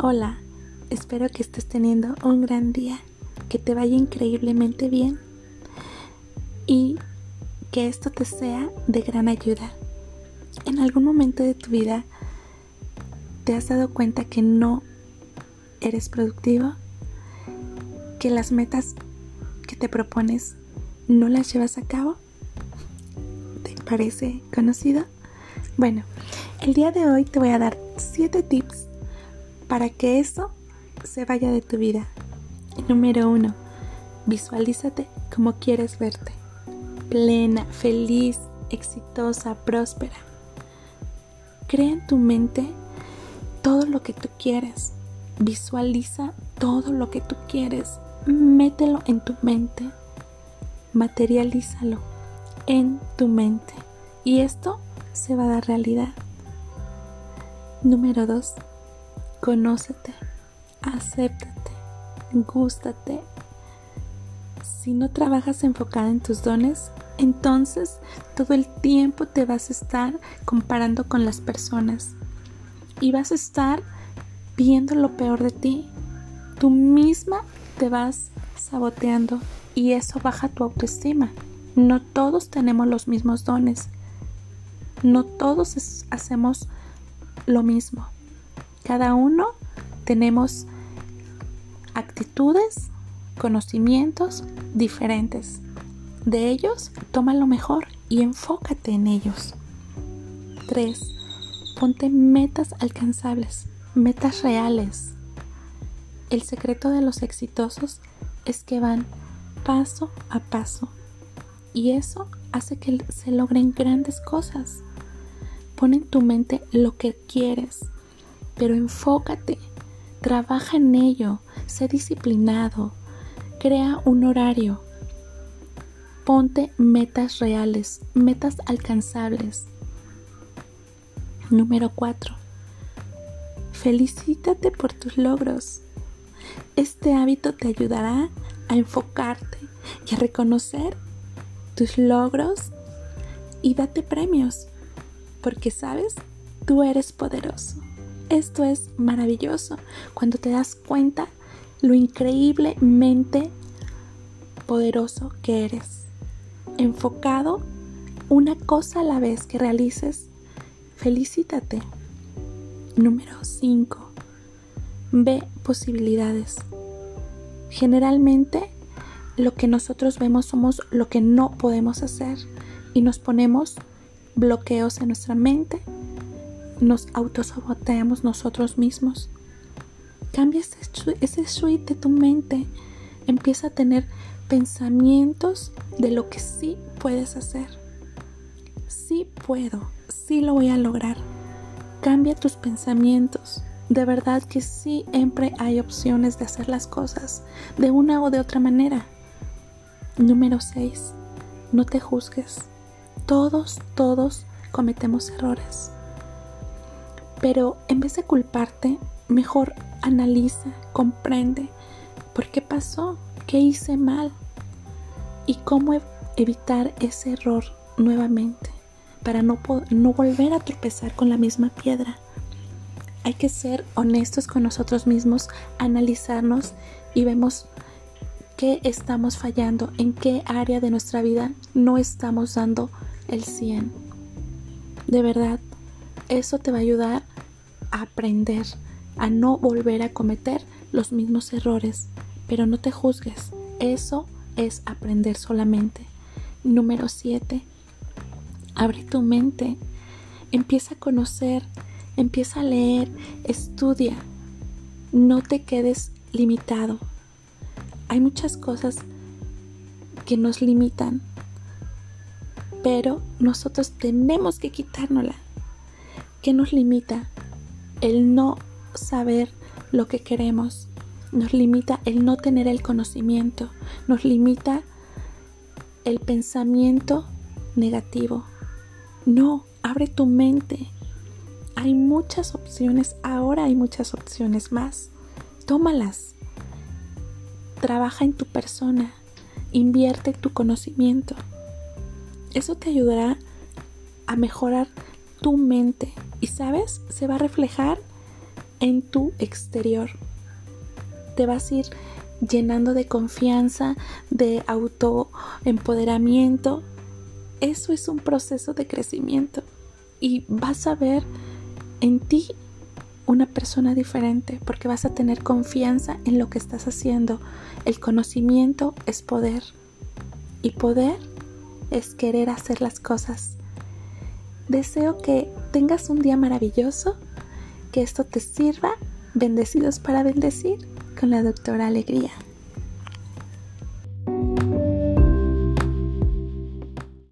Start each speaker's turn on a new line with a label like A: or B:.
A: Hola, espero que estés teniendo un gran día, que te vaya increíblemente bien y que esto te sea de gran ayuda. En algún momento de tu vida te has dado cuenta que no eres productivo, que las metas que te propones no las llevas a cabo. ¿Te parece conocido? Bueno, el día de hoy te voy a dar 7 tips para que eso se vaya de tu vida. Número uno, visualízate como quieres verte. Plena, feliz, exitosa, próspera. Crea en tu mente todo lo que tú quieres. Visualiza todo lo que tú quieres. Mételo en tu mente. Materialízalo en tu mente. Y esto se va a dar realidad. Número 2. Conócete, acéptate, gústate. Si no trabajas enfocada en tus dones, entonces todo el tiempo te vas a estar comparando con las personas y vas a estar viendo lo peor de ti. Tú misma te vas saboteando y eso baja tu autoestima. No todos tenemos los mismos dones. No todos hacemos lo mismo. Cada uno tenemos actitudes, conocimientos diferentes. De ellos, toma lo mejor y enfócate en ellos. 3. Ponte metas alcanzables, metas reales. El secreto de los exitosos es que van paso a paso y eso hace que se logren grandes cosas. Pon en tu mente lo que quieres, pero enfócate, trabaja en ello, sé disciplinado, crea un horario, ponte metas reales, metas alcanzables. Número 4. Felicítate por tus logros. Este hábito te ayudará a enfocarte y a reconocer tus logros y date premios, porque sabes, tú eres poderoso. Esto es maravilloso cuando te das cuenta lo increíblemente poderoso que eres. Enfocado, una cosa a la vez que realices, felicítate. Número 5. Ve posibilidades. Generalmente lo que nosotros vemos somos lo que no podemos hacer y nos ponemos bloqueos en nuestra mente nos autosaboteamos nosotros mismos. Cambia ese, suite de tu mente. Empieza a tener pensamientos de lo que sí puedes hacer. Sí puedo, sí lo voy a lograr. Cambia tus pensamientos. De verdad que siempre hay opciones de hacer las cosas de una o de otra manera. Número 6. No te juzgues. Todos, todos cometemos errores. Pero en vez de culparte, mejor analiza, comprende por qué pasó, qué hice mal y cómo e-, evitar ese error nuevamente para no, no volver a tropezar con la misma piedra. Hay que ser honestos con nosotros mismos, analizarnos y vemos qué estamos fallando, en qué área de nuestra vida no estamos dando el 100. De verdad, eso te va a ayudar a aprender, a no volver a cometer los mismos errores. Pero no te juzgues, eso es aprender solamente. Número 7. Abre tu mente, empieza a conocer, empieza a leer, estudia. No te quedes limitado. Hay muchas cosas que nos limitan, pero nosotros tenemos que quitárnosla. ¿Qué nos limita? El no saber lo que queremos. Nos limita el no tener el conocimiento. Nos limita el pensamiento negativo. No, abre tu mente. Hay muchas opciones. Ahora hay muchas opciones más. Tómalas. Trabaja en tu persona. Invierte tu conocimiento. Eso te ayudará a mejorar tu mente y sabes, se va a reflejar en tu exterior. Te vas a ir llenando de confianza, de autoempoderamiento. Eso es un proceso de crecimiento y vas a ver en ti una persona diferente porque vas a tener confianza en lo que estás haciendo. El conocimiento es poder y poder es querer hacer las cosas. Deseo que tengas un día maravilloso, que esto te sirva. Bendecidos para bendecir con la doctora Alegría.